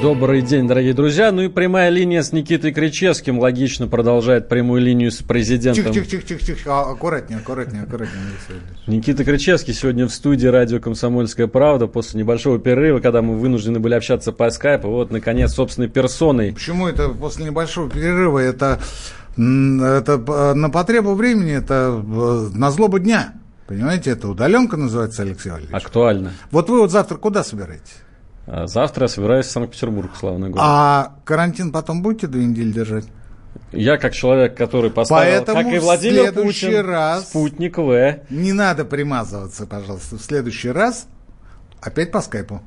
Добрый день, дорогие друзья. Ну и прямая линия с Никитой Кричевским логично продолжает прямую линию с президентом. Тихо-тихо-тихо, аккуратнее, аккуратнее, аккуратнее. Никита Кричевский сегодня в студии радио «Комсомольская правда» после небольшого перерыва, когда мы вынуждены были общаться по скайпу. Вот, наконец, собственной персоной. Почему это после небольшого перерыва? Это, это на потребу времени, это на злобу дня. Понимаете, это удаленка называется, Алексей Валерьевич. Актуально. Вот вы вот завтра куда собираетесь? А Завтра я собираюсь в Санкт-Петербург, славный город. А карантин потом будете две недели держать? Я, как человек, который поставил, Поэтому как и в Владимир следующий Путин, раз- спутник В. Не надо примазываться, пожалуйста. В следующий раз опять по скайпу.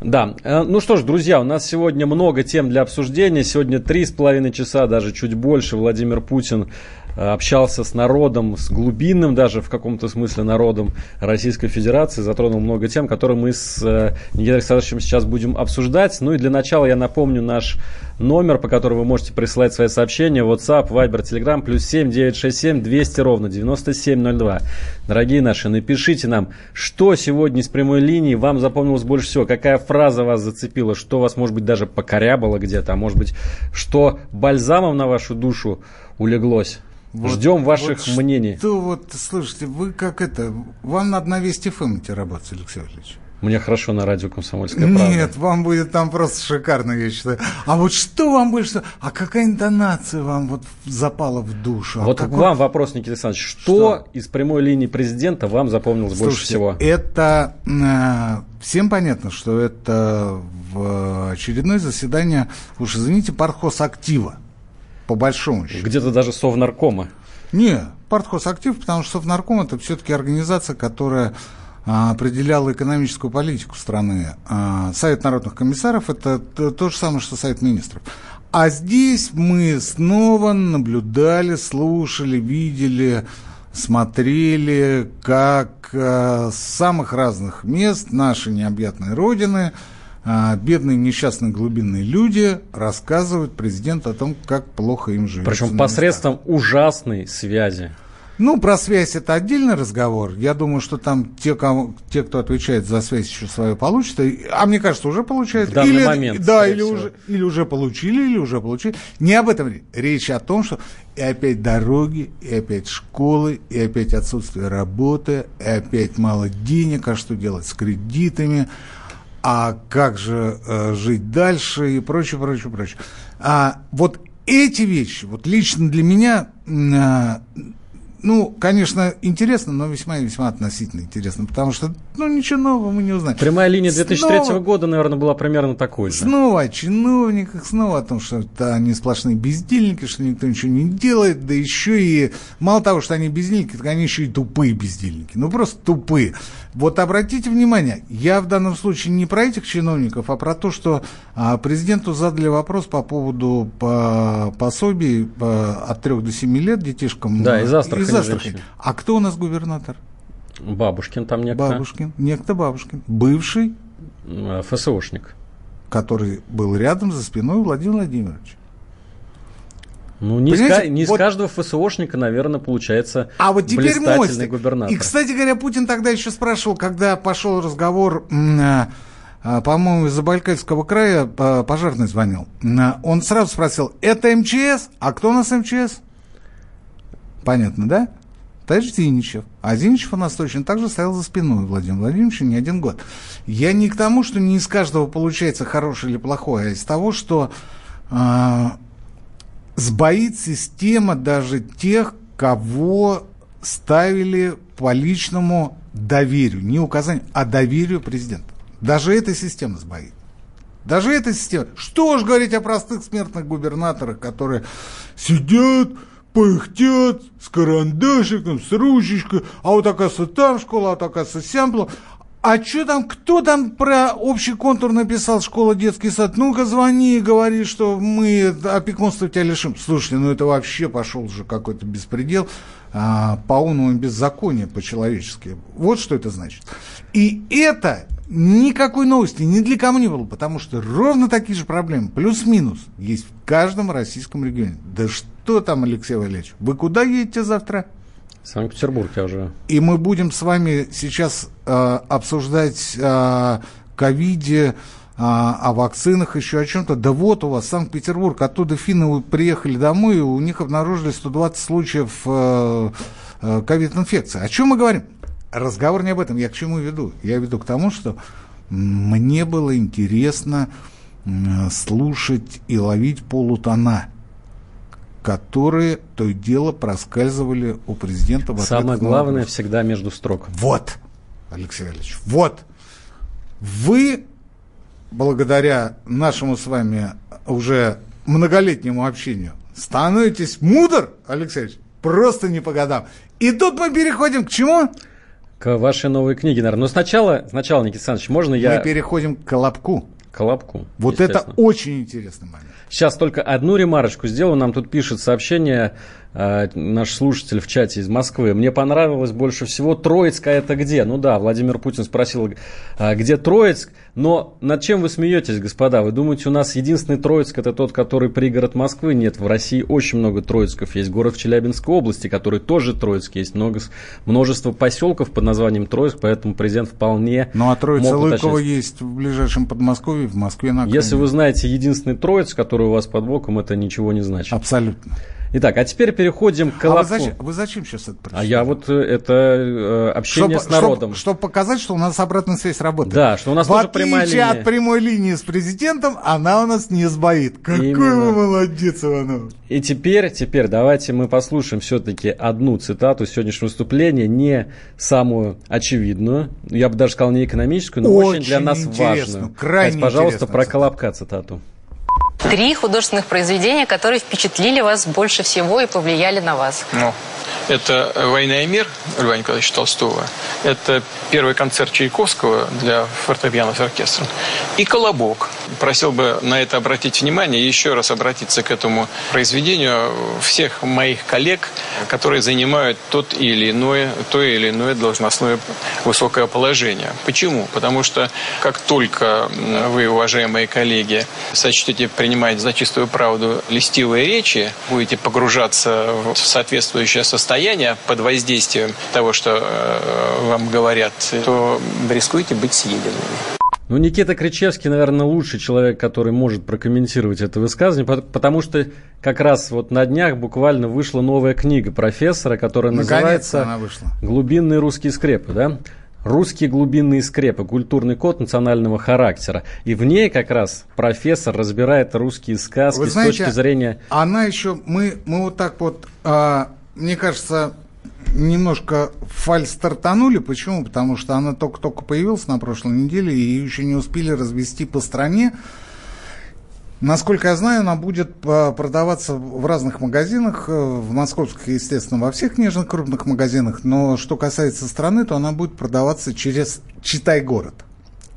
Да, Э, ну что ж, друзья, у нас сегодня много тем для обсуждения. Сегодня три с половиной часа, даже чуть больше, Владимир Путин общался с народом, с глубинным даже в каком-то смысле народом Российской Федерации, затронул много тем, которые мы с э, Никитой Александровичем сейчас будем обсуждать. Ну и для начала я напомню наш номер, по которому вы можете присылать свои сообщения. WhatsApp, Viber, Telegram, плюс 7 967 200 ровно 9702. Дорогие наши, напишите нам, что сегодня из прямой линии вам запомнилось больше всего, какая фраза вас зацепила, что вас, может быть, даже покорябало где-то, а может быть, что бальзамом на вашу душу улеглось. Ждем ваших вот мнений. Что вот, слушайте, вы как это, вам надо на Вести ФМ идти работать, Алексей Валерьевич. Мне хорошо на радио «Комсомольская правда». Нет, вам будет там просто шикарно, я считаю. А вот что вам больше А какая интонация вам вот запала в душу? А Вот к какой- вам вопрос, Никита Александрович. Что, Что? из прямой линии президента вам запомнилось больше Слушайте, всего? Это э, всем понятно, что это в очередное заседание, уж извините, партхозактива, по большому счету. Где-то даже совнаркома. Не, партхозактив, потому что Совнарком это все-таки организация, которая а, определяла экономическую политику страны. А, Совет народных комиссаров это то же самое, что Совет министров. А здесь мы снова наблюдали, слушали, видели, смотрели, как а, с самых разных мест нашей необъятной родины а, бедные, несчастные, глубинные люди рассказывают президенту о том, как плохо им живется. Причем посредством ужасной связи. ну, про связь это отдельный разговор. Я думаю, что там те, кому, те кто отвечает за связь, еще свою получат. А мне кажется, уже получают. В данный или, момент, Да, или всего. уже, или уже получили, или уже получили. Не об этом. Речь о том, что и опять дороги, и опять школы, и опять отсутствие работы, и опять мало денег, а что делать с кредитами, а как же э, жить дальше и прочее, прочее, прочее. А вот эти вещи, вот лично для меня, а, ну, конечно, интересно, но весьма весьма относительно интересно, потому что, ну, ничего нового мы не узнаем. Прямая линия 2003 Снова- года, наверное, была примерно такой же. Снова о чиновниках, снова о том, что это они сплошные бездельники, что никто ничего не делает, да еще и мало того, что они бездельники, так они еще и тупые бездельники. Ну, просто тупые. Вот обратите внимание, я в данном случае не про этих чиновников, а про то, что а, президенту задали вопрос по поводу по, пособий по- от 3 до 7 лет детишкам. Да, а, из Астрахани Астрахани. женщины. А кто у нас губернатор? Бабушкин там некто. Бабушкин. Некто Бабушкин. Бывший Э, ФСОшник. который был рядом за спиной Владимира Владимировича. Ну, не, Понимаете, ка- не вот- каждого ФСОшника, наверное, получается А вот теперь мостик. губернатор. И, кстати говоря, Путин тогда еще спрашивал, когда пошел разговор, а, а, по-моему, из Забайкальского края пожарный звонил. Он сразу спросил, это МЧС? А кто у нас МЧС? Понятно, да? Товарищ Зиничев. А Зиничев у нас точно так же стоял за спиной Владимира Владимировича не один год. Я не к тому, что не из каждого получается хорошее или плохое, а из того, что а, сбоит система даже тех, кого ставили по личному доверию, не указанию, а доверию президента. Даже эта система сбоит. Даже эта система. Что ж говорить о простых смертных губернаторах, которые сидят, пыхтят с карандашиком, с ручечкой, а вот оказывается там школа, а вот сям плохо. А что там, кто там про общий контур написал школа, детский сад? Ну-ка звони и говори, что мы опекунство тебя лишим. Слушайте, ну это вообще пошел уже какой-то беспредел а, полному беззакония по-человечески. Вот что это значит. И это никакой новости ни для кого не было, потому что ровно такие же проблемы, плюс-минус, есть в каждом российском регионе. Да что там, Алексей Валерьевич, вы куда едете завтра? Санкт-Петербург я уже. И мы будем с вами сейчас э, обсуждать о ковиде, а, о вакцинах, еще о чем-то. Да вот у вас Санкт-Петербург, оттуда финны приехали домой, и у них обнаружили 120 случаев э, э, ковид-инфекции. О чем мы говорим? Разговор не об этом. Я к чему веду? Я веду к тому, что мне было интересно слушать и ловить полутона которые то и дело проскальзывали у президента. В Самое главное всегда между строк. Вот, Алексей Валерьевич, вот. Вы, благодаря нашему с вами уже многолетнему общению, становитесь мудр, Алексей Валерьевич, просто не по годам. И тут мы переходим к чему? К вашей новой книге, наверное. Но сначала, сначала, Никита Александрович, можно я... Мы переходим к Колобку. Колобку. Вот это очень интересный момент. Сейчас только одну ремарочку сделаю. Нам тут пишет сообщение э, наш слушатель в чате из Москвы. Мне понравилось больше всего Троицк, а это где? Ну да, Владимир Путин спросил, э, где Троицк. Но над чем вы смеетесь, господа? Вы думаете, у нас единственный Троицк это тот, который пригород Москвы? Нет, в России очень много Троицков. Есть город в Челябинской области, который тоже Троицк. Есть много, множество поселков под названием Троицк, поэтому президент вполне Ну а Троица Лыкова есть в ближайшем Подмосковье, в Москве на Если вы знаете единственный Троицк, который у вас под боком, это ничего не значит. Абсолютно. Итак, а теперь переходим к Колобку. А вы зачем, вы зачем сейчас это прочитали? А я вот э, это э, общение чтобы, с народом. Чтобы, чтобы показать, что у нас обратная связь работает. Да, что у нас В тоже прямая линия. от прямой линии с президентом, она у нас не сбоит. Какой Именно. вы молодец, Иванов. И теперь, теперь давайте мы послушаем все-таки одну цитату сегодняшнего выступления, не самую очевидную, я бы даже сказал не экономическую, но очень, очень для нас важную. Крайне Кать, пожалуйста, про Колобка цитату. Три художественных произведения, которые впечатлили вас больше всего и повлияли на вас. Ну, это «Война и мир» Льва Николаевича Толстого. Это первый концерт Чайковского для фортепиано с оркестром. И «Колобок». Просил бы на это обратить внимание и еще раз обратиться к этому произведению всех моих коллег, которые занимают тот или иное, то или иное должностное высокое положение. Почему? Потому что как только вы, уважаемые коллеги, сочтете принимать за чистую правду листивые речи, будете погружаться в соответствующее состояние, под воздействием того, что э, вам говорят, то рискуете быть съеденными. Ну, Никита Кричевский, наверное, лучший человек, который может прокомментировать это высказывание, потому что как раз вот на днях буквально вышла новая книга профессора, которая называется «Глубинные русские скрепы». Да? Русские глубинные скрепы, культурный код национального характера. И в ней как раз профессор разбирает русские сказки Вы знаете, с точки зрения... Она еще, мы, мы вот так вот а, мне кажется, немножко фаль стартанули. Почему? Потому что она только-только появилась на прошлой неделе, и ее еще не успели развести по стране. Насколько я знаю, она будет а, продаваться в разных магазинах, э, в московских, естественно, во всех нежных крупных магазинах, но что касается страны, то она будет продаваться через Читай-город.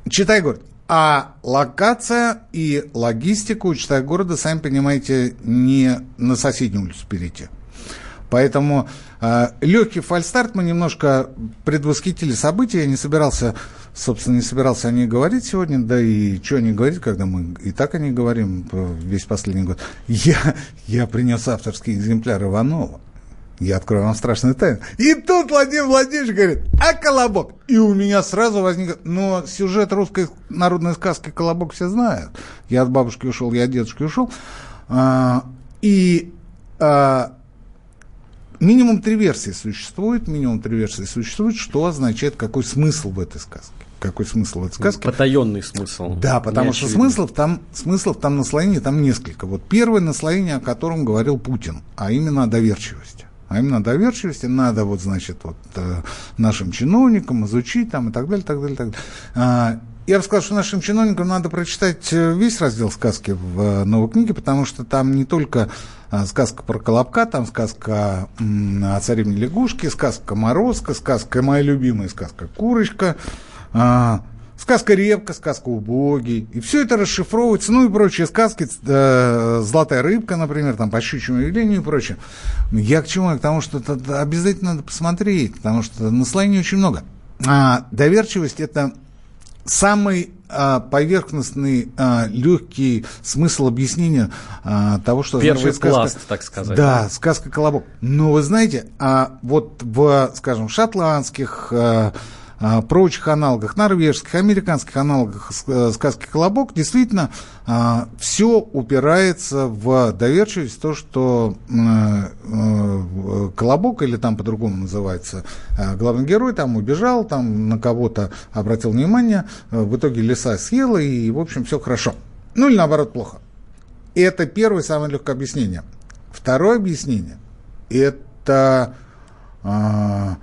Читай-город. А локация и логистику у Читай-города, сами понимаете, не на соседнюю улицу перейти. Поэтому э, легкий фальстарт мы немножко предвосхитили события. Я не собирался, собственно, не собирался о ней говорить сегодня, да и что они говорить, когда мы и так о ней говорим весь последний год. Я, я принес авторский экземпляр Иванова. Я открою вам страшную тайну. И тут Владимир Владимирович говорит, а колобок? И у меня сразу возник... Но сюжет русской народной сказки «Колобок» все знают. Я от бабушки ушел, я от дедушки ушел. А, и а, Минимум три версии существует, минимум три версии существует, что означает, какой смысл в этой сказке. Какой смысл в этой сказке? Потаенный смысл. Да, потому что смыслов там, смыслов там наслоение там несколько. Вот первое наслоение, о котором говорил Путин, а именно о доверчивости. А именно о доверчивости надо вот, значит, вот э, нашим чиновникам изучить там и так далее, так далее, так далее. А, я бы сказал, что нашим чиновникам надо прочитать э, весь раздел сказки в э, новой книге, потому что там не только сказка про Колобка, там сказка о царевне лягушке, сказка Морозка, сказка, моя любимая сказка Курочка, а, сказка «Репка», сказка «Убогий». И все это расшифровывается, ну и прочие сказки, э, «Золотая рыбка», например, там «По щучьему явлению» и прочее. Я к чему? К тому, что это обязательно надо посмотреть, потому что наслоений очень много. А доверчивость – это самый а, поверхностный, а, легкий смысл объяснения а, того, что Первый сказка. пласт, так сказать. Да, сказка «Колобок». Но вы знаете, а вот в, скажем, шотландских, а, прочих аналогах, норвежских, американских аналогах э, сказки «Колобок» действительно а, все упирается в доверчивость, то, что э, э, «Колобок», или там по-другому называется, главный герой там убежал, там на кого-то обратил внимание, в итоге лиса съела, и, в общем, все хорошо. Ну или наоборот, плохо. Это первое самое легкое объяснение. Второе объяснение – это а,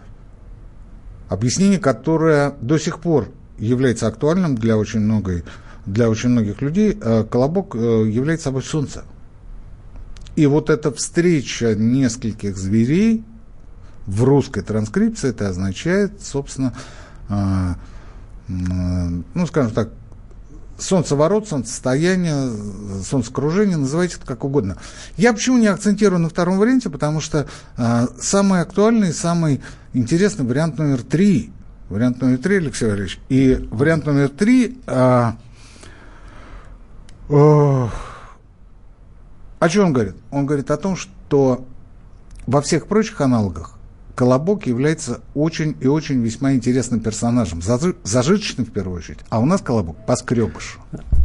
Объяснение, которое до сих пор является актуальным для очень, многой, для очень многих людей. Э, колобок э, является собой солнце. И вот эта встреча нескольких зверей в русской транскрипции, это означает, собственно, э, ну, скажем так, солнцеворот, солнцестояние, солнцекружение, называйте это как угодно. Я почему не акцентирую на втором варианте, потому что самый актуальный, самый интересный вариант номер три. Вариант номер три, Алексей Валерьевич. И вариант номер три... Э, э, о чем он говорит? Он говорит о том, что во всех прочих аналогах Колобок является очень и очень весьма интересным персонажем, зажиточным в первую очередь, а у нас Колобок поскребыш.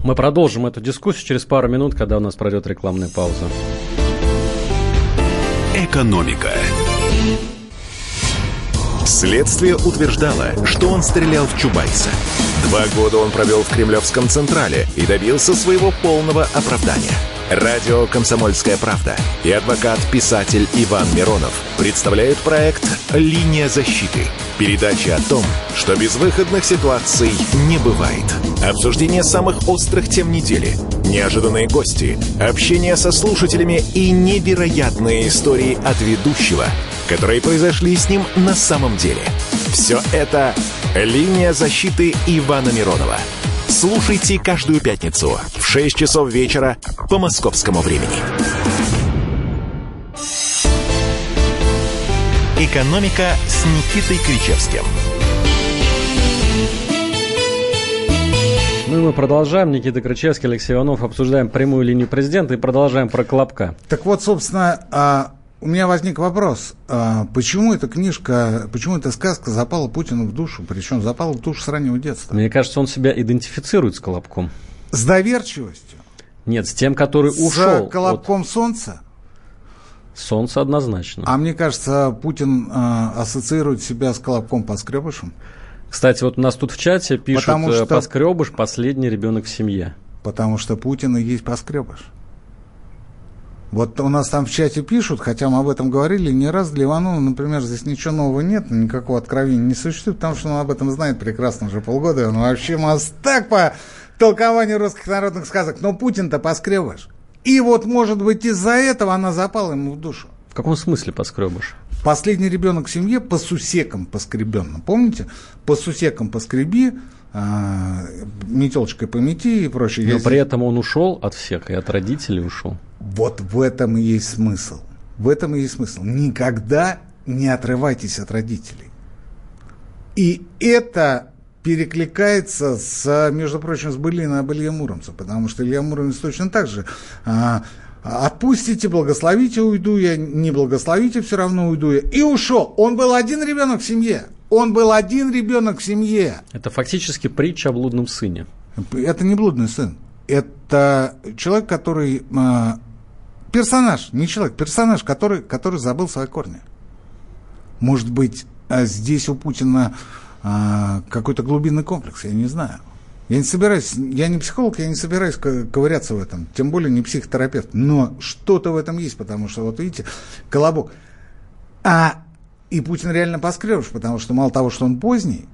Мы продолжим эту дискуссию через пару минут, когда у нас пройдет рекламная пауза. Экономика. Следствие утверждало, что он стрелял в Чубайса. Два года он провел в Кремлевском Централе и добился своего полного оправдания – Радио «Комсомольская правда» и адвокат-писатель Иван Миронов представляют проект «Линия защиты». Передача о том, что безвыходных ситуаций не бывает. Обсуждение самых острых тем недели, неожиданные гости, общение со слушателями и невероятные истории от ведущего, которые произошли с ним на самом деле. Все это «Линия защиты» Ивана Миронова – Слушайте каждую пятницу в 6 часов вечера по московскому времени. «Экономика» с Никитой Кричевским. Ну и мы продолжаем. Никита Крычевский, Алексей Иванов. Обсуждаем прямую линию президента и продолжаем про Колобка. Так вот, собственно, а, у меня возник вопрос, а, почему эта книжка, почему эта сказка запала Путину в душу, причем запала в душу с раннего детства? Мне кажется, он себя идентифицирует с Колобком. С доверчивостью? Нет, с тем, который с ушел. С Колобком от... Солнца? Солнце однозначно. А мне кажется, Путин э, ассоциирует себя с Колобком Поскребышем. Кстати, вот у нас тут в чате пишут, Потому э, что... Поскребыш – последний ребенок в семье. Потому что Путин и есть Поскребыш. Вот у нас там в чате пишут, хотя мы об этом говорили не раз, для Иванова, например, здесь ничего нового нет, никакого откровения не существует, потому что он об этом знает прекрасно уже полгода, он вообще мастак по толкованию русских народных сказок. Но Путин-то поскребыш. И вот, может быть, из-за этого она запала ему в душу. В каком смысле поскребыш? Последний ребенок в семье по сусекам поскребенно. Помните? По сусекам поскреби, а, метелочкой помети и прочее. Но Я при этом он ушел от всех, и от родителей ушел. Вот в этом и есть смысл. В этом и есть смысл. Никогда не отрывайтесь от родителей. И это перекликается с, между прочим, с Былиной об Илье Муромце, потому что Илья Муромец точно так же а, отпустите, благословите, уйду я, не благословите, все равно уйду я. И ушел. Он был один ребенок в семье. Он был один ребенок в семье. Это фактически притча о блудном сыне. Это не блудный сын. Это человек, который... Э, персонаж, не человек, персонаж, который, который забыл свои корни. Может быть, а здесь у Путина э, какой-то глубинный комплекс, я не знаю. Я не собираюсь, я не психолог, я не собираюсь ковыряться в этом, тем более не психотерапевт. Но что-то в этом есть, потому что, вот видите, колобок. А и Путин реально поскребыш, потому что мало того, что он поздний,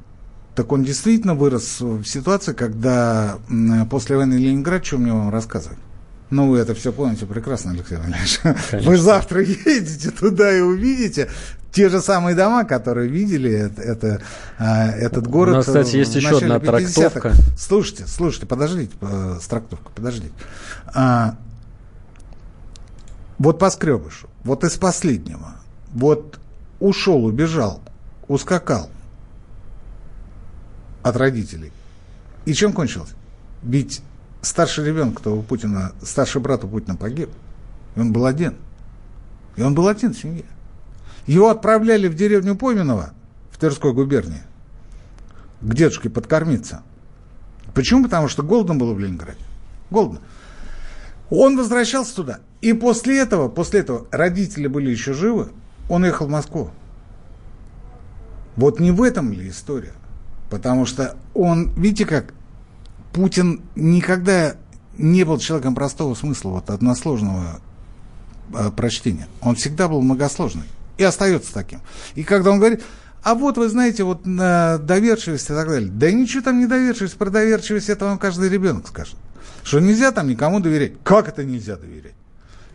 так он действительно вырос в ситуации, когда после войны Ленинград, что мне вам рассказывать? Ну, вы это все помните прекрасно, Алексей Валерьевич. Вы завтра едете туда и увидите те же самые дома, которые видели это, это, а, этот город. У нас, кстати, есть еще одна трактовка. Слушайте, слушайте, подождите э, с трактовкой, подождите. А, вот по скребышу, вот из последнего, вот ушел, убежал, ускакал от родителей. И чем кончилось? Ведь старший ребенок у Путина, старший брат у Путина погиб. И он был один. И он был один в семье. Его отправляли в деревню Поминова в Тверской губернии к дедушке подкормиться. Почему? Потому что голодно было в Ленинграде. Голодно. Он возвращался туда. И после этого, после этого родители были еще живы, он ехал в Москву. Вот не в этом ли история? Потому что он, видите как, Путин никогда не был человеком простого смысла, вот односложного э, прочтения. Он всегда был многосложный и остается таким. И когда он говорит, а вот вы знаете, вот на доверчивость и так далее. Да ничего там не доверчивость, про доверчивость это вам каждый ребенок скажет. Что нельзя там никому доверять. Как это нельзя доверять?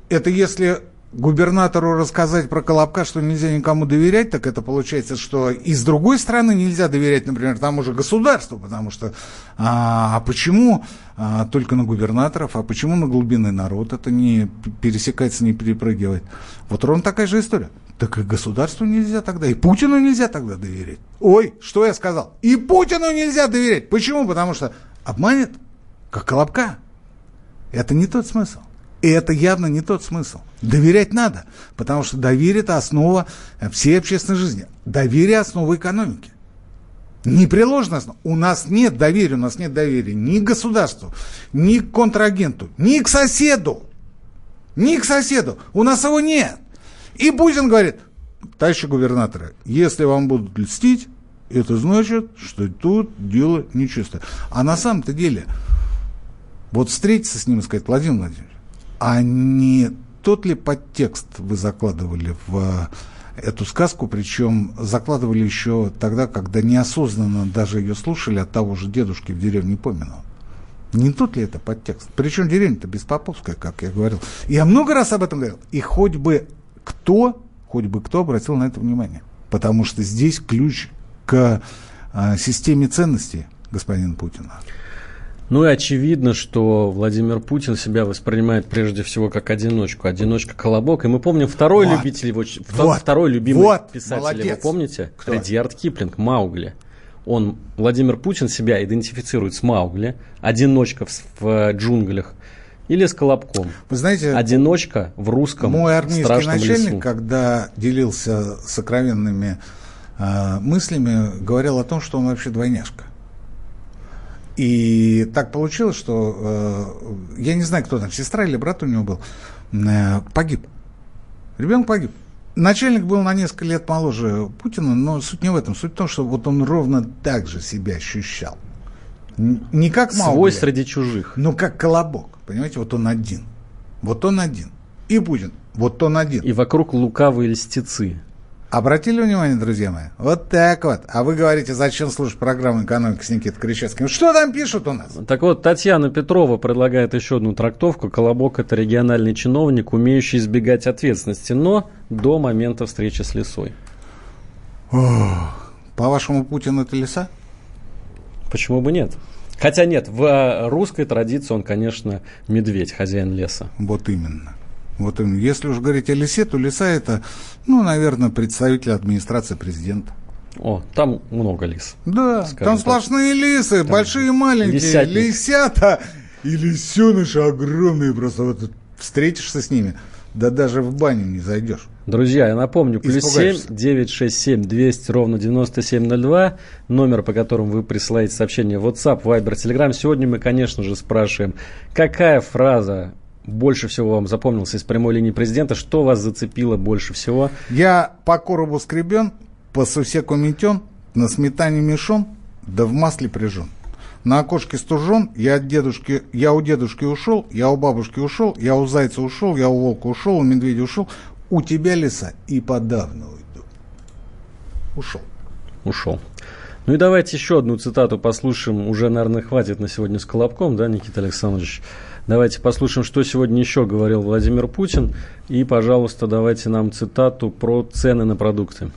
Это если губернатору рассказать про Колобка, что нельзя никому доверять, так это получается, что и с другой стороны нельзя доверять, например, тому же государству, потому что а, а почему а, только на губернаторов, а почему на глубинный народ это не пересекается, не перепрыгивает? Вот ровно такая же история. Так и государству нельзя тогда, и Путину нельзя тогда доверять. Ой, что я сказал? И Путину нельзя доверять. Почему? Потому что обманет, как Колобка. Это не тот смысл. И это явно не тот смысл. Доверять надо, потому что доверие – это основа всей общественной жизни. Доверие – основа экономики. Непреложно основа. У нас нет доверия, у нас нет доверия ни к государству, ни к контрагенту, ни к соседу. Ни к соседу. У нас его нет. И Путин говорит, товарищи губернаторы, если вам будут льстить, это значит, что тут дело нечисто. А на самом-то деле, вот встретиться с ним и сказать, Владимир Владимирович, а не тот ли подтекст вы закладывали в э, эту сказку, причем закладывали еще тогда, когда неосознанно даже ее слушали от того же дедушки в деревне Поминово? Не тот ли это подтекст? Причем деревня-то Беспоповская, как я говорил. Я много раз об этом говорил. И хоть бы кто, хоть бы кто обратил на это внимание. Потому что здесь ключ к а, системе ценностей господина Путина. Ну и очевидно, что Владимир Путин себя воспринимает прежде всего как одиночку. Одиночка Колобок. И мы помним второй вот. любитель его, вот. второй любимый вот. писатель, Молодец. вы помните? Кто? Редьярд Киплинг, Маугли. Он, Владимир Путин, себя идентифицирует с Маугли, одиночка в, в джунглях, или с Колобком. Вы знаете, одиночка в русском мой армейский начальник, лесу. когда делился сокровенными э, мыслями, говорил о том, что он вообще двойняшка. И так получилось, что э, я не знаю, кто там, сестра или брат у него был, э, погиб. Ребенок погиб. Начальник был на несколько лет моложе Путина, но суть не в этом. Суть в том, что вот он ровно так же себя ощущал. Не как Маугли. Свой среди чужих. Но как колобок. Понимаете, вот он один. Вот он один. И Путин. Вот он один. И вокруг лукавые льстецы. Обратили внимание, друзья мои? Вот так вот. А вы говорите, зачем слушать программу «Экономика» с Никитой Кричевским? Что там пишут у нас? Так вот, Татьяна Петрова предлагает еще одну трактовку. Колобок – это региональный чиновник, умеющий избегать ответственности, но до момента встречи с лесой. По-вашему, Путин – это леса? Почему бы нет? Хотя нет, в русской традиции он, конечно, медведь, хозяин леса. Вот именно. Вот если уж говорить о лисе, то лиса это, ну, наверное, представитель администрации президента. О, там много лис. Да, там сплошные лисы, там большие и маленькие. Лисятник. Лисята и лисеныши огромные. Просто вот встретишься с ними, да даже в баню не зайдешь. Друзья, я напомню, плюс семь девять шесть семь двести ровно девяносто семь ноль два номер, по которому вы присылаете сообщение WhatsApp, Viber, Telegram. Сегодня мы, конечно же, спрашиваем, какая фраза больше всего вам запомнился из прямой линии президента? Что вас зацепило больше всего? Я по коробу скребен, по сусеку метен, на сметане мешон, да в масле прижен. На окошке стужен, я от дедушки, я у дедушки ушел, я у бабушки ушел, я у зайца ушел, я у волка ушел, у медведя ушел, у тебя леса и подавно уйду. Ушел. Ушел. Ну и давайте еще одну цитату послушаем. Уже, наверное, хватит на сегодня с Колобком, да, Никита Александрович? Давайте послушаем, что сегодня еще говорил Владимир Путин. И, пожалуйста, давайте нам цитату про цены на продукты.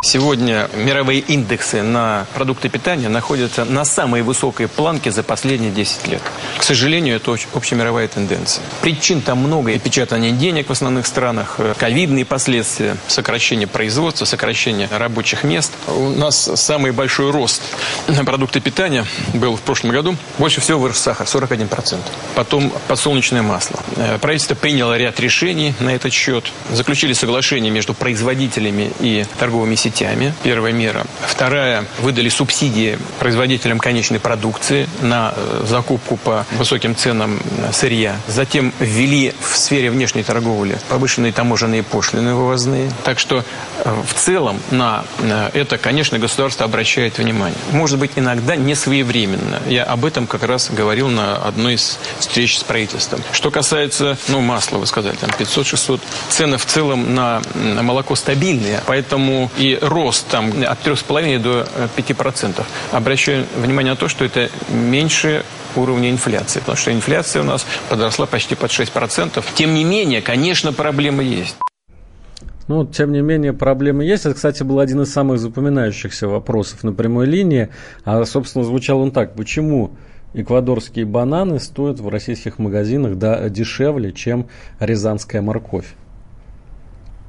Сегодня мировые индексы на продукты питания находятся на самой высокой планке за последние 10 лет. К сожалению, это общемировая тенденция. Причин там много. И печатание денег в основных странах, э, ковидные последствия, сокращение производства, сокращение рабочих мест. У нас самый большой рост на продукты питания был в прошлом году. Больше всего вырос сахар, 41%. Потом подсолнечное масло. Э, правительство приняло ряд решений на этот счет. Заключили соглашение между производителями и торговыми сетями сетями. Первая мера. Вторая. Выдали субсидии производителям конечной продукции на э, закупку по высоким ценам э, сырья. Затем ввели в сфере внешней торговли повышенные таможенные пошлины вывозные. Так что э, в целом на это, конечно, государство обращает внимание. Может быть, иногда не своевременно. Я об этом как раз говорил на одной из встреч с правительством. Что касается, ну, масла, вы сказали, там 500-600. Цены в целом на молоко стабильные, поэтому и рост там от 3,5 до 5%. Э, Обращаю внимание на то, что это меньше уровня инфляции, потому что инфляция у нас подросла почти под 6%. Тем не менее, конечно, проблемы есть. Ну, тем не менее, проблемы есть. Это, кстати, был один из самых запоминающихся вопросов на прямой линии. А, собственно, звучал он так. Почему эквадорские бананы стоят в российских магазинах да, дешевле, чем рязанская морковь?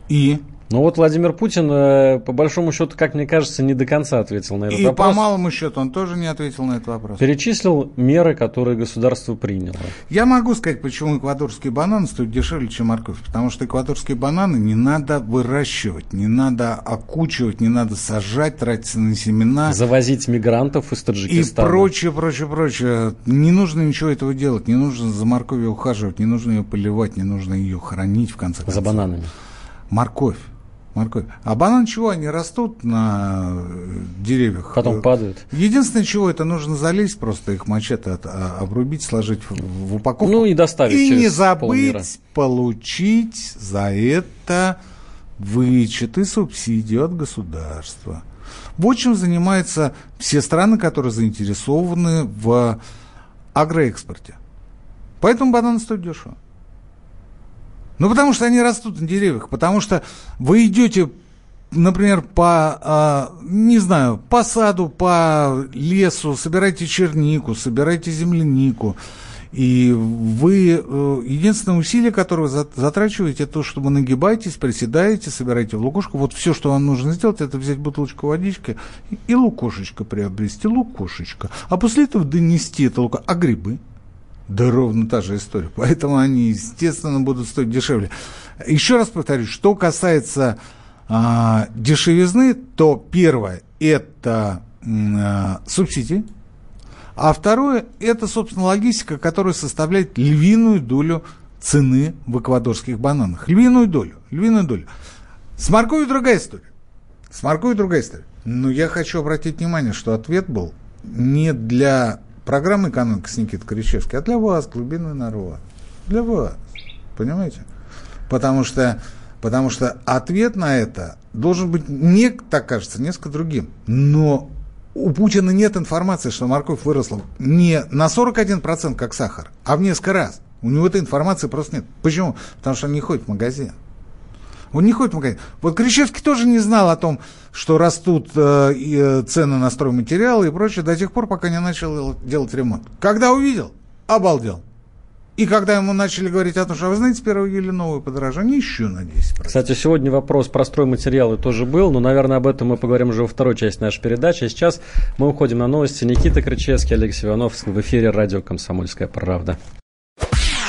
И? Ну вот Владимир Путин, э, по большому счету, как мне кажется, не до конца ответил на этот и вопрос. И по малому счету он тоже не ответил на этот вопрос. Перечислил меры, которые государство приняло. Я могу сказать, почему эквадорские бананы стоят дешевле, чем морковь. Потому что эквадорские бананы не надо выращивать, не надо окучивать, не надо сажать, тратиться на семена. Завозить мигрантов из Таджикистана. И прочее, прочее, прочее. Не нужно ничего этого делать, не нужно за морковью ухаживать, не нужно ее поливать, не нужно ее хранить, в конце концов. За бананами. Морковь. Морковь. А банан чего? Они растут на э, деревьях. Потом падают. Единственное, чего это нужно залезть, просто их мачете от, а, обрубить, сложить в, в упаковку. Ну и доставить И не забыть полмира. получить за это вычеты, субсидию от государства. Вот чем занимаются все страны, которые заинтересованы в агроэкспорте. Поэтому бананы стоят дешево. Ну, потому что они растут на деревьях, потому что вы идете, например, по, а, не знаю, по саду, по лесу, собираете чернику, собираете землянику, и вы, э, единственное усилие, которое вы затрачиваете, это то, что вы нагибаетесь, приседаете, собираете в лукошку. Вот все, что вам нужно сделать, это взять бутылочку водички и лукошечко приобрести, лукошечко. А после этого донести это лука. А грибы? Да ровно та же история. Поэтому они, естественно, будут стоить дешевле. Еще раз повторюсь, что касается а, дешевизны, то первое – это а, субсидии, а второе – это, собственно, логистика, которая составляет львиную долю цены в эквадорских бананах. Львиную долю, львиную долю. С морковью другая история. С морковью другая история. Но я хочу обратить внимание, что ответ был не для Программа «Экономика» с Никитой Кричевским, а для вас, глубинный народ. Для вас. Понимаете? Потому что, потому что ответ на это должен быть, не, так кажется, несколько другим. Но у Путина нет информации, что морковь выросла не на 41%, как сахар, а в несколько раз. У него этой информации просто нет. Почему? Потому что он не ходит в магазин. Он не ходит в магазин. Вот Кричевский тоже не знал о том, что растут э, э, цены на стройматериалы и прочее до тех пор, пока не начал делать ремонт. Когда увидел, обалдел. И когда ему начали говорить о том, что «А вы знаете, 1 июля новое подорожание, еще на 10%. Кстати, сегодня вопрос про стройматериалы тоже был, но, наверное, об этом мы поговорим уже во второй части нашей передачи. А сейчас мы уходим на новости. Никита Крычевский, Алексей Иванов в эфире радио «Комсомольская правда».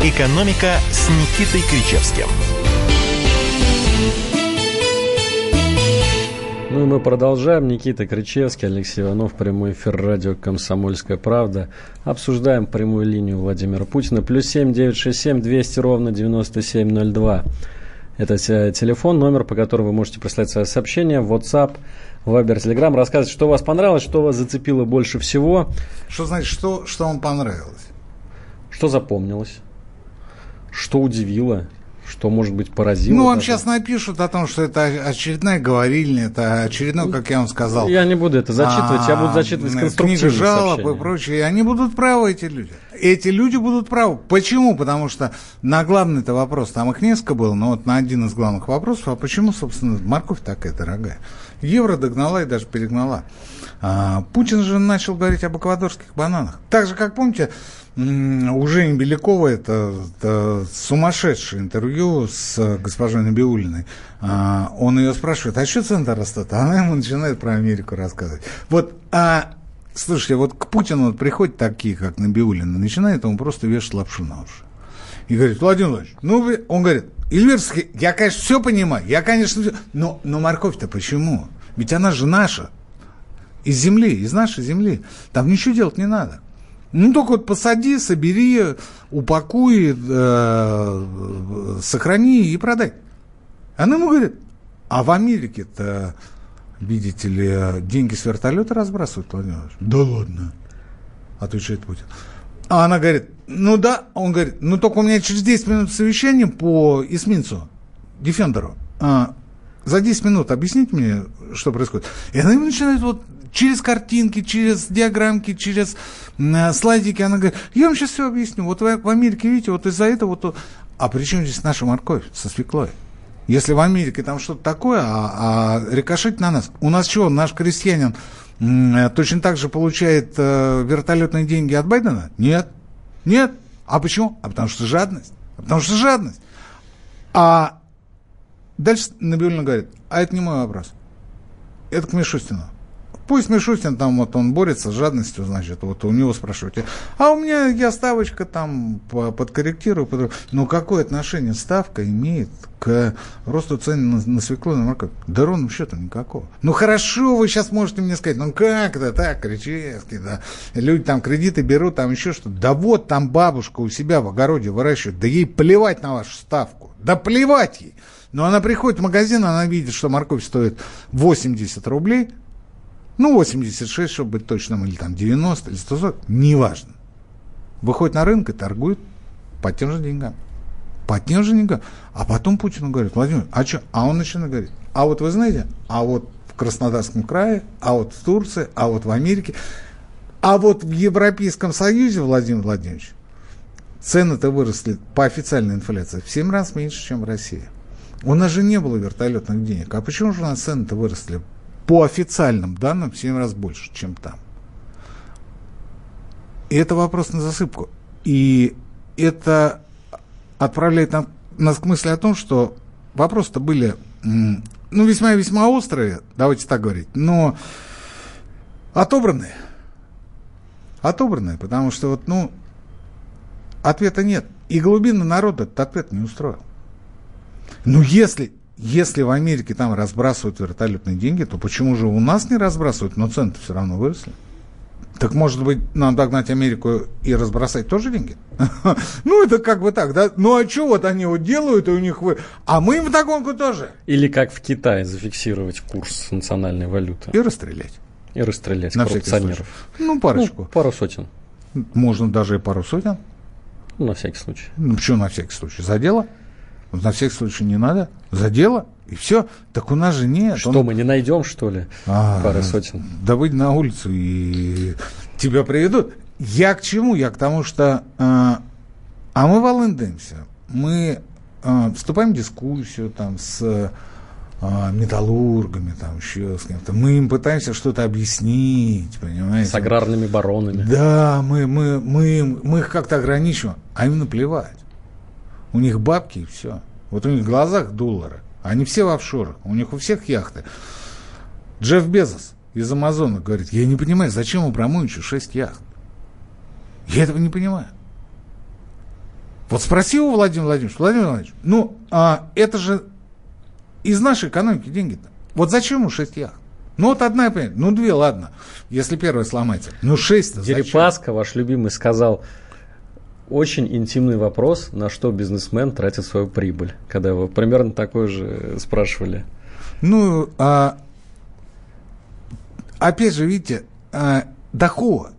«Экономика» с Никитой Кричевским. Ну и мы продолжаем. Никита Кричевский, Алексей Иванов, прямой эфир радио «Комсомольская правда». Обсуждаем прямую линию Владимира Путина. Плюс семь девять шесть семь двести ровно девяносто семь ноль два. Это телефон, номер, по которому вы можете прислать свои сообщения. WhatsApp, Viber, Telegram. Рассказывать, что у вас понравилось, что вас зацепило больше всего. Что значит, что, что вам понравилось? Что запомнилось? Что удивило? Что, может быть, поразило? Ну, вам даже? сейчас напишут о том, что это очередная говорильня, это очередной, как я вам сказал. Я не буду это зачитывать, я буду зачитывать а, конструктивные Книга жалоб сообщения. и прочее. И они будут правы, эти люди. Эти люди будут правы. Почему? Потому что на главный-то вопрос, там их несколько было, но вот на один из главных вопросов, а почему, собственно, морковь такая дорогая? Евро догнала и даже перегнала. А, Путин же начал говорить об эквадорских бананах. Так же, как помните, у Жени Белякова это, это сумасшедшее интервью с госпожой Набиулиной. А, он ее спрашивает, а что цены растут? А она ему начинает про Америку рассказывать. Вот, а, слушайте, вот к Путину вот приходят такие, как Набиулина, начинает ему просто вешать лапшу на уши. И говорит, Владимир Владимирович, ну, он говорит, Ильверский, я, конечно, все понимаю, я, конечно, все, но, но морковь-то почему? Ведь она же наша, из земли, из нашей земли. Там ничего делать не надо. Ну, только вот посади, собери, упакуй, э, сохрани и продай. Она ему говорит, а в Америке-то, видите ли, деньги с вертолета разбрасывают, Владимир? Да ладно, отвечает Путин. А она говорит, ну да, он говорит, ну только у меня через 10 минут совещание по эсминцу, Дефендеру. А, за 10 минут объясните мне, что происходит. И она ему начинает вот через картинки, через диаграммки, через э, слайдики. Она говорит, я вам сейчас все объясню. Вот в, в Америке, видите, вот из-за этого... Вот, а при чем здесь наша морковь со свеклой? Если в Америке там что-то такое, а, а рикошет на нас. У нас что, наш крестьянин м, точно так же получает э, вертолетные деньги от Байдена? Нет. Нет. А почему? А потому что жадность. А потому что жадность. А дальше Набиулина говорит, а это не мой вопрос. Это к Мишустину. Пусть Мишустин там вот он борется с жадностью, значит, вот у него спрашиваете, а у меня я ставочка там подкорректирую. Под... Ну, какое отношение ставка имеет к росту цен на, на свеклу на морковь? Да ровным счетом никакого. Ну, хорошо, вы сейчас можете мне сказать, ну, как это так, Кричевский, да, люди там кредиты берут, там еще что-то. Да вот там бабушка у себя в огороде выращивает, да ей плевать на вашу ставку, да плевать ей. Но она приходит в магазин, она видит, что морковь стоит 80 рублей, ну, 86, чтобы быть точным, или там 90, или 140, неважно. Выходит на рынок и торгует по тем же деньгам. По тем же деньгам. А потом Путину говорит, Владимир, а что? А он начинает говорить, а вот вы знаете, а вот в Краснодарском крае, а вот в Турции, а вот в Америке, а вот в Европейском Союзе, Владимир Владимирович, цены-то выросли по официальной инфляции в 7 раз меньше, чем в России. У нас же не было вертолетных денег. А почему же у нас цены-то выросли по официальным данным в 7 раз больше, чем там. И это вопрос на засыпку. И это отправляет нас к мысли о том, что вопросы-то были, ну, весьма-весьма острые, давайте так говорить, но отобранные. Отобранные, потому что вот, ну, ответа нет. И глубина народа этот ответ не устроил. Ну, если если в Америке там разбрасывают вертолетные деньги, то почему же у нас не разбрасывают, но цены все равно выросли? Так может быть, нам догнать Америку и разбросать тоже деньги? Ну, это как бы так, да? Ну, а что вот они вот делают, и у них вы... А мы им в догонку тоже. Или как в Китае зафиксировать курс национальной валюты. И расстрелять. И расстрелять На коррупционеров. Ну, парочку. Ну, пару сотен. Можно даже и пару сотен. Ну, на всякий случай. Ну, почему на всякий случай? За дело? На всякий случай не надо. За дело, и все. Так у нас же нет. Что, Он... мы не найдем, что ли, а, пары сотен? Да выйди на улицу, и тебя приведут. Я к чему? Я к тому, что... А, а мы волындаемся. Мы а, вступаем в дискуссию там с а, металлургами, там еще с кем-то. Мы им пытаемся что-то объяснить, понимаете? С аграрными баронами. Да, мы, мы, мы, мы их как-то ограничиваем, а им наплевать. У них бабки и все. Вот у них в глазах доллары. Они все в офшорах. У них у всех яхты. Джефф Безос из Амазона говорит, я не понимаю, зачем Абрамовичу 6 яхт? Я этого не понимаю. Вот спроси у Владимира Владимировича, Владимир Владимирович, ну, а это же из нашей экономики деньги-то. Вот зачем ему 6 яхт? Ну, вот одна, ну, две, ладно, если первая сломается. Ну, шесть-то Дерипаска, ваш любимый, сказал, очень интимный вопрос, на что бизнесмен тратит свою прибыль, когда его примерно такой же спрашивали. Ну, а, опять же, видите, а, доход.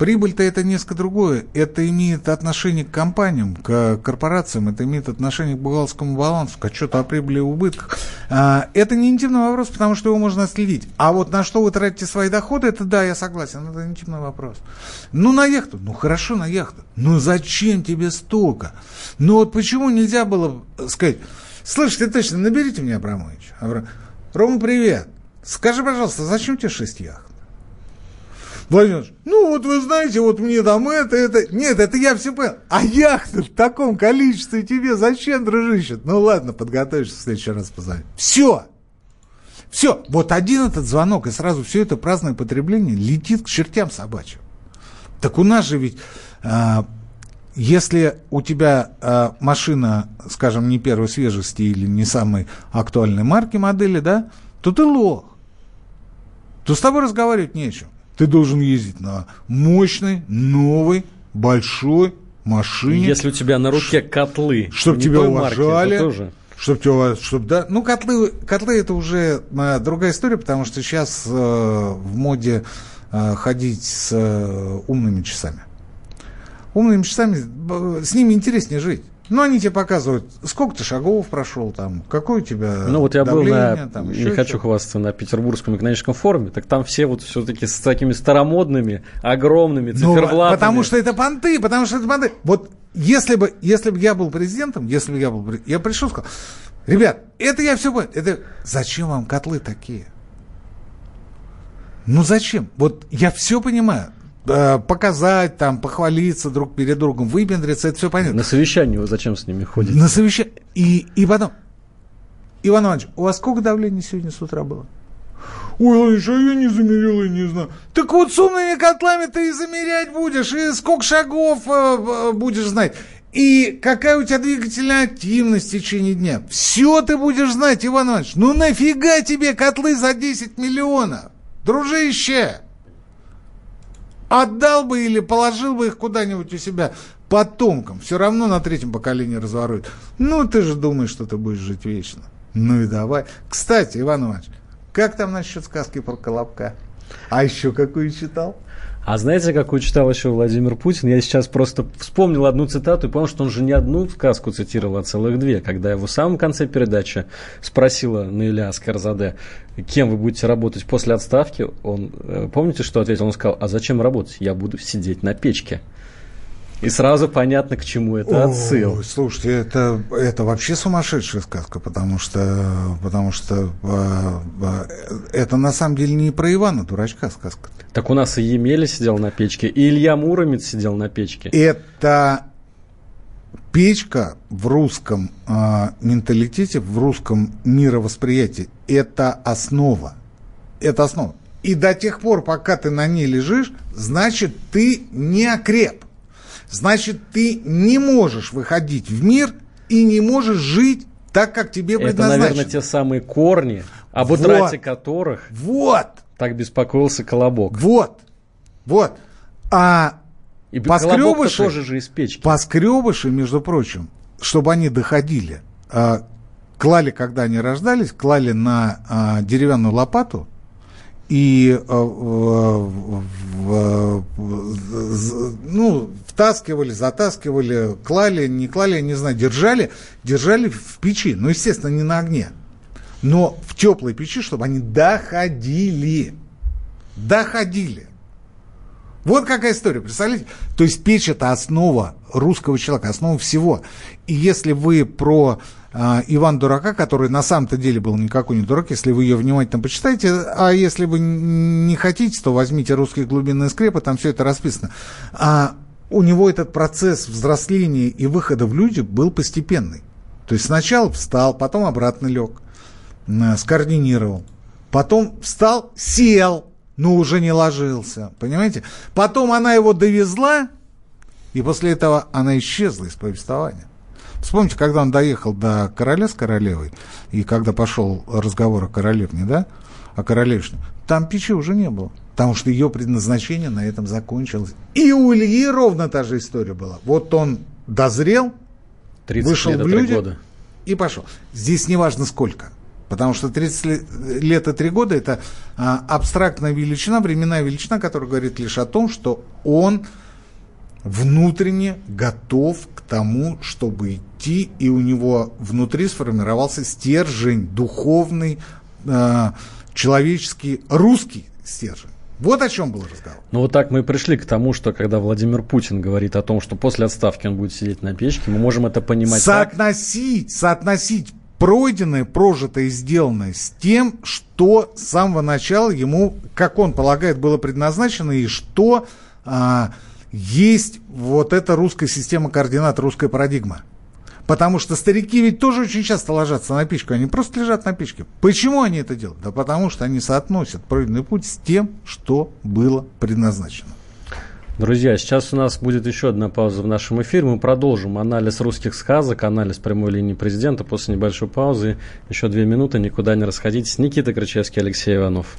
Прибыль-то это несколько другое. Это имеет отношение к компаниям, к корпорациям, это имеет отношение к бухгалтерскому балансу, к отчету о прибыли и убытках. А, это не интимный вопрос, потому что его можно следить. А вот на что вы тратите свои доходы, это да, я согласен, это интимный вопрос. Ну, на яхту, ну хорошо, на яхту. Ну зачем тебе столько? Ну вот почему нельзя было сказать, слышь, ты точно, наберите мне Абрамович. Абрам... Рома, привет. Скажи, пожалуйста, зачем тебе шесть яхт? Владимир ну вот вы знаете, вот мне там это, это. Нет, это я все понял. А яхта в таком количестве тебе зачем, дружище? Ну ладно, подготовишься, в следующий раз позвонить. Все. Все. Вот один этот звонок, и сразу все это праздное потребление летит к чертям собачьим. Так у нас же ведь, а, если у тебя а, машина, скажем, не первой свежести или не самой актуальной марки, модели, да, то ты лох. То с тобой разговаривать нечем. Ты должен ездить на мощной, новой, большой машине. Если у тебя на руке котлы, чтобы тебя уважали, марки, тоже. Чтобы тебя, чтобы, да, ну котлы, котлы это уже э, другая история, потому что сейчас э, в моде э, ходить с э, умными часами. Умными часами, с ними интереснее жить. Ну, они тебе показывают, сколько ты шагов прошел там, какое у тебя Ну, вот я был на, там, не хочу хвастаться, на Петербургском экономическом форуме, так там все вот все-таки с такими старомодными, огромными, ну, циферблатами. Ну, потому что это понты, потому что это понты. Вот если бы, если бы я был президентом, если бы я был, я пришел и сказал, ребят, это я все понял, это зачем вам котлы такие? Ну зачем? Вот я все понимаю. Э, показать, там, похвалиться друг перед другом, выпендриться, это все понятно. На совещание вы зачем с ними ходите? На совещание. И, и потом, Иван Иванович, у вас сколько давления сегодня с утра было? Ой, Иванович, а я не замерил, я не знаю. Так вот с умными котлами ты и замерять будешь, и сколько шагов э, будешь знать. И какая у тебя двигательная активность в течение дня. Все ты будешь знать, Иван Иванович. Ну нафига тебе котлы за 10 миллионов? Дружище! Отдал бы или положил бы их куда-нибудь у себя потомкам. Все равно на третьем поколении разворуют. Ну, ты же думаешь, что ты будешь жить вечно. Ну и давай. Кстати, Иван Иванович, как там насчет сказки про Колобка? А еще какую читал? А знаете, какую читал еще Владимир Путин? Я сейчас просто вспомнил одну цитату и понял, что он же не одну сказку цитировал, а целых две. Когда его в самом конце передачи спросила Наиля Аскарзаде, кем вы будете работать после отставки, он, э, помните, что ответил? Он сказал, а зачем работать? Я буду сидеть на печке. И сразу понятно, к чему это отсыл. слушайте, это, это вообще сумасшедшая сказка, потому что, потому что э, это на самом деле не про Ивана Дурачка сказка. Так у нас и Емеля сидел на печке, и Илья Муромец сидел на печке. Это печка в русском э, менталитете, в русском мировосприятии, это основа. Это основа. И до тех пор, пока ты на ней лежишь, значит, ты не окреп значит, ты не можешь выходить в мир и не можешь жить так, как тебе предназначено. Это, наверное, те самые корни, об вот, утрате которых вот, так беспокоился Колобок. Вот, вот. А и поскребыши, тоже же из печки. Поскребыши, между прочим, чтобы они доходили, а, клали, когда они рождались, клали на а, деревянную лопату, и э, ну, втаскивали, затаскивали, клали, не клали, не знаю, держали, держали в печи. Ну, естественно, не на огне, но в теплой печи, чтобы они доходили. Доходили. Вот какая история, представляете? То есть печь это основа русского человека, основа всего. И если вы про а, Иван Дурака, который на самом-то деле был никакой не дурак, если вы ее внимательно почитаете, а если вы не хотите, то возьмите русские глубинные скрепы, там все это расписано. А у него этот процесс взросления и выхода в люди был постепенный. То есть сначала встал, потом обратно лег, скоординировал. Потом встал, сел, но уже не ложился. Понимаете? Потом она его довезла, и после этого она исчезла из повествования. Вспомните, когда он доехал до короля с королевой, и когда пошел разговор о королевне, да, о королевшне, там печи уже не было. Потому что ее предназначение на этом закончилось. И у Ильи ровно та же история была. Вот он дозрел, вышел в люди года. и пошел. Здесь не важно сколько. Потому что 30 лет и 3 года – это а, абстрактная величина, временная величина, которая говорит лишь о том, что он внутренне готов к тому, чтобы идти, и у него внутри сформировался стержень духовный, э, человеческий, русский стержень. Вот о чем был разговор. Ну вот так мы и пришли к тому, что когда Владимир Путин говорит о том, что после отставки он будет сидеть на печке, мы можем это понимать Соотносить, так? соотносить пройденное, прожитое и сделанное с тем, что с самого начала ему, как он полагает, было предназначено и что а, есть вот эта русская система координат, русская парадигма. Потому что старики ведь тоже очень часто ложатся на печку, они просто лежат на печке. Почему они это делают? Да потому что они соотносят пройденный путь с тем, что было предназначено. Друзья, сейчас у нас будет еще одна пауза в нашем эфире. Мы продолжим анализ русских сказок, анализ прямой линии президента после небольшой паузы. Еще две минуты, никуда не расходитесь. Никита Крычевский, Алексей Иванов.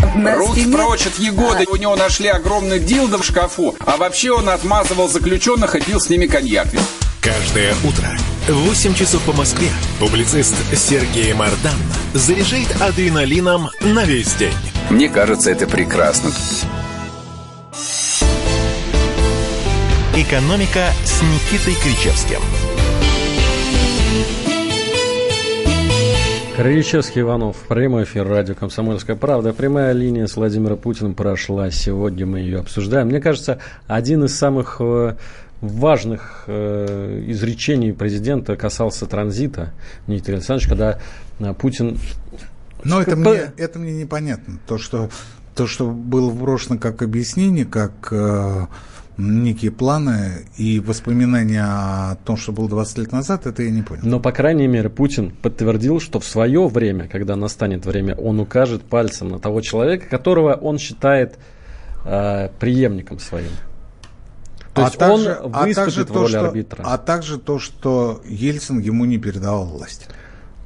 Рут прочь от Егоды. А. У него нашли огромный дилдо в шкафу. А вообще он отмазывал заключенных и пил с ними коньяк. Каждое утро в 8 часов по Москве публицист Сергей Мардан заряжает адреналином на весь день. Мне кажется, это прекрасно. «Экономика» с Никитой Кричевским – Крыльчевский Иванов, прямой эфир радио «Комсомольская правда». Прямая линия с Владимиром Путиным прошла. Сегодня мы ее обсуждаем. Мне кажется, один из самых э, важных э, изречений президента касался транзита, Дмитрий Александрович, когда э, Путин... Но это мне, это мне непонятно. То что, то, что было вброшено как объяснение, как... Э, некие планы и воспоминания о том, что было 20 лет назад, это я не понял. Но, по крайней мере, Путин подтвердил, что в свое время, когда настанет время, он укажет пальцем на того человека, которого он считает э, преемником своим. То а есть также, он выступит а также в роли то, арбитра. А также то, что Ельцин ему не передавал власть.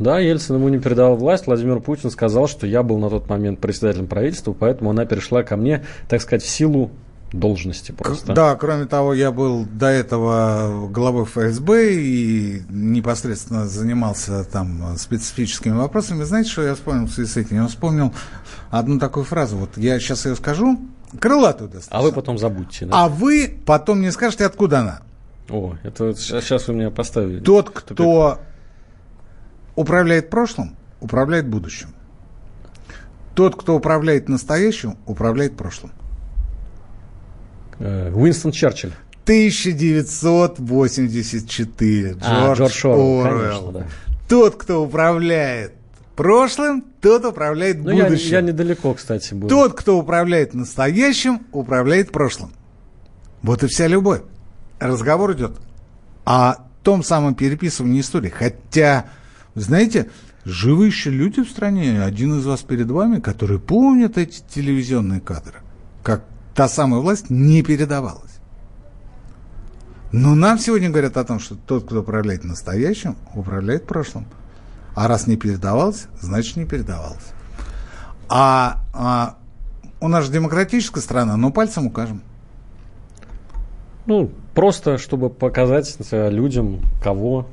Да, Ельцин ему не передавал власть. Владимир Путин сказал, что я был на тот момент председателем правительства, поэтому она перешла ко мне, так сказать, в силу должности просто. Да, кроме того, я был до этого главой ФСБ и непосредственно занимался там специфическими вопросами. Знаете, что я вспомнил в связи с этим? Я вспомнил одну такую фразу. Вот я сейчас ее скажу, крылатую достаточно. А вы потом забудьте, да? А вы потом мне скажете, откуда она. О, это сейчас вы меня поставили. Тот, кто управляет прошлым, управляет будущим. Тот, кто управляет настоящим, управляет прошлым. Э, Уинстон Черчилль. 1984. А, Джордж, Оруэлл. да. Тот, кто управляет прошлым, тот управляет ну, будущим. Я, я недалеко, кстати, был. Тот, кто управляет настоящим, управляет прошлым. Вот и вся любовь. Разговор идет о том самом переписывании истории. Хотя, знаете, живы еще люди в стране, один из вас перед вами, которые помнят эти телевизионные кадры. Как та самая власть не передавалась. Но нам сегодня говорят о том, что тот, кто управляет настоящим, управляет прошлым. А раз не передавалось, значит не передавалось. А, а у нас же демократическая страна, но пальцем укажем. Ну, просто чтобы показать людям, кого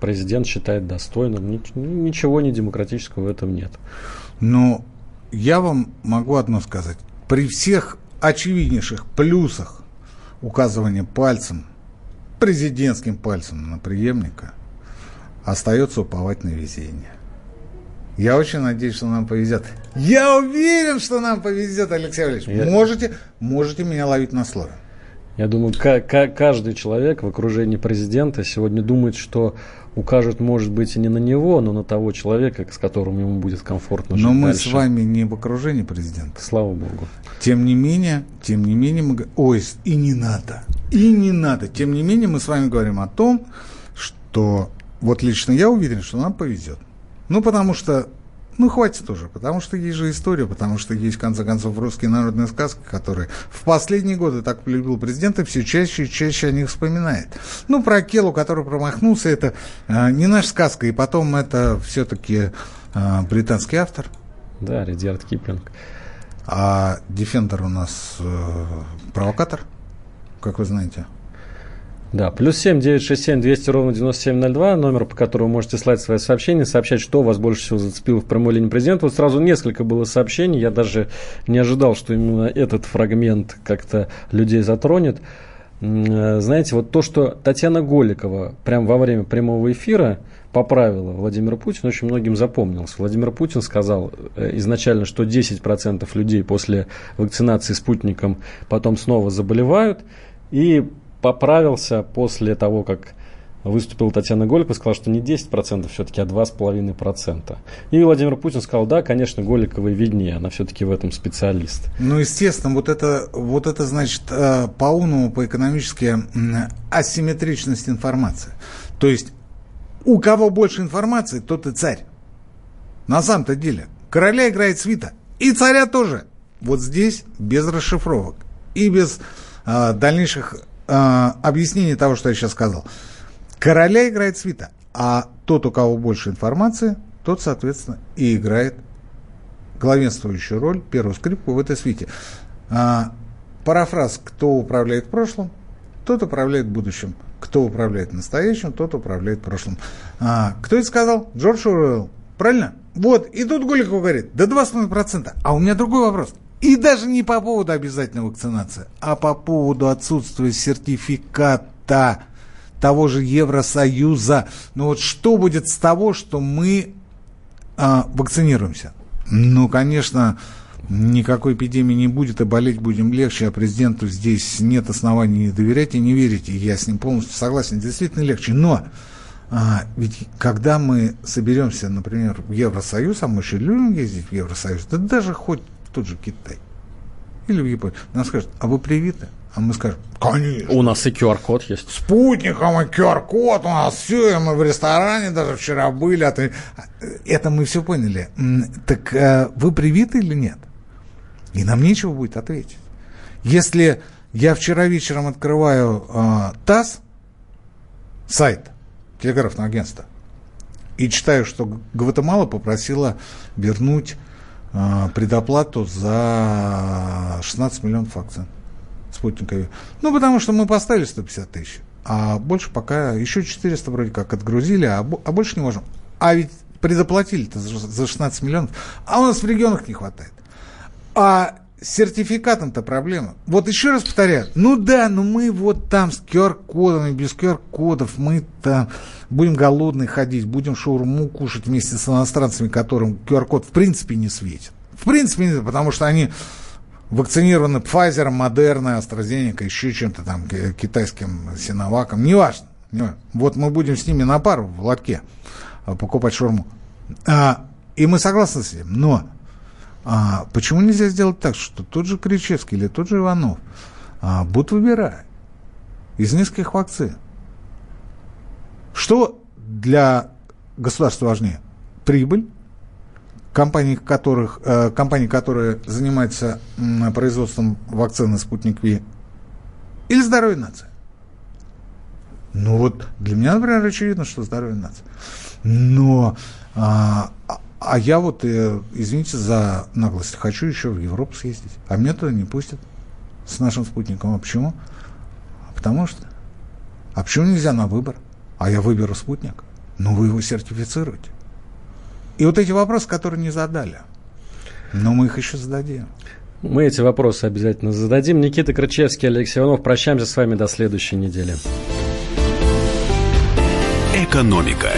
президент считает достойным. Ничего не демократического в этом нет. Но я вам могу одно сказать. При всех очевиднейших плюсах указывания пальцем президентским пальцем на преемника, остается уповать на везение. Я очень надеюсь, что нам повезет. Я уверен, что нам повезет, Алексей Валерьевич. Я... Можете, можете меня ловить на слове. Я думаю, каждый человек в окружении президента сегодня думает, что укажет, может быть, и не на него, но на того человека, с которым ему будет комфортно жить Но мы дальше. с вами не в окружении президента. Слава богу. Тем не менее, тем не менее, мы... Ой, и не надо. И не надо. Тем не менее, мы с вами говорим о том, что вот лично я уверен, что нам повезет. Ну, потому что ну, хватит уже, потому что есть же история, потому что есть, в конце концов, русские народные сказки, которые в последние годы так полюбил президент и все чаще и чаще о них вспоминает. Ну, про Келу, который промахнулся, это э, не наша сказка, и потом это все-таки э, британский автор. Да, Редиард Киплинг. А Дефендер у нас э, провокатор, как вы знаете. Да, плюс семь девять шесть семь двести ровно девяносто семь ноль два, номер, по которому можете слать свои сообщения, сообщать, что вас больше всего зацепило в прямой линии президента. Вот сразу несколько было сообщений, я даже не ожидал, что именно этот фрагмент как-то людей затронет. Э, знаете, вот то, что Татьяна Голикова прямо во время прямого эфира поправила Владимира Путина, очень многим запомнилось. Владимир Путин сказал э, изначально, что 10% людей после вакцинации спутником потом снова заболевают. И поправился после того, как выступила Татьяна Голикова, сказала, что не 10% все-таки, а 2,5%. И Владимир Путин сказал, да, конечно, Голиковой виднее, она все-таки в этом специалист. Ну, естественно, вот это, вот это значит э, по-умному, по-экономически асимметричность информации. То есть у кого больше информации, тот и царь. На самом-то деле. Короля играет свита. И царя тоже. Вот здесь без расшифровок. И без э, дальнейших объяснение того, что я сейчас сказал. Короля играет свита, а тот, у кого больше информации, тот, соответственно, и играет главенствующую роль, первую скрипку в этой свите. А, парафраз «Кто управляет прошлым, тот управляет будущим. Кто управляет настоящим, тот управляет прошлым». А, кто это сказал? Джордж Уэлл. Правильно? Вот, и тут Голиков говорит, да 2,5%. А у меня другой вопрос. И даже не по поводу обязательной вакцинации, а по поводу отсутствия сертификата того же Евросоюза. Ну вот что будет с того, что мы а, вакцинируемся? Ну, конечно, никакой эпидемии не будет, и болеть будем легче, а президенту здесь нет оснований не доверять и не верить. И я с ним полностью согласен, действительно легче. Но а, ведь когда мы соберемся, например, в Евросоюз, а мы еще любим ездить в Евросоюз, да даже хоть тот же Китай или в Японии, нам скажут, а вы привиты? А мы скажем, конечно. У нас и QR-код есть. Спутником и QR-код у нас все, и мы в ресторане даже вчера были. А ты... Это мы все поняли. Так э, вы привиты или нет? И нам нечего будет ответить. Если я вчера вечером открываю э, ТАСС, сайт телеграфного агентства, и читаю, что Гватемала попросила вернуть а, предоплату за 16 миллионов вакцин спутниковых. Ну, потому что мы поставили 150 тысяч, а больше пока еще 400 вроде как отгрузили, а, а больше не можем. А ведь предоплатили-то за 16 миллионов, а у нас в регионах не хватает. А с сертификатом-то проблема. Вот еще раз повторяю, ну да, ну мы вот там с QR-кодами, без QR-кодов, мы там будем голодные ходить, будем шаурму кушать вместе с иностранцами, которым QR-код в принципе не светит. В принципе, не, потому что они вакцинированы Pfizer, Moderna, AstraZeneca, еще чем-то там, китайским синоваком, неважно. Вот мы будем с ними на пару в лотке а, покупать шаурму. А, и мы согласны с этим, но а почему нельзя сделать так, что тот же Кричевский или тот же Иванов а, будут выбирать из нескольких вакцин? Что для государства важнее? Прибыль, компании, которых, э, компании, которые занимаются э, производством вакцины «Спутник Ви», или здоровье нации? Ну вот для меня, например, очевидно, что здоровье нации. Но а, а я вот, э, извините за наглость, хочу еще в Европу съездить. А меня туда не пустят с нашим спутником. А почему? Потому что. А почему нельзя на выбор? А я выберу спутник. Ну, вы его сертифицируете. И вот эти вопросы, которые не задали. Но мы их еще зададим. Мы эти вопросы обязательно зададим. Никита Крычевский, Алексей Иванов. Прощаемся с вами до следующей недели. «Экономика».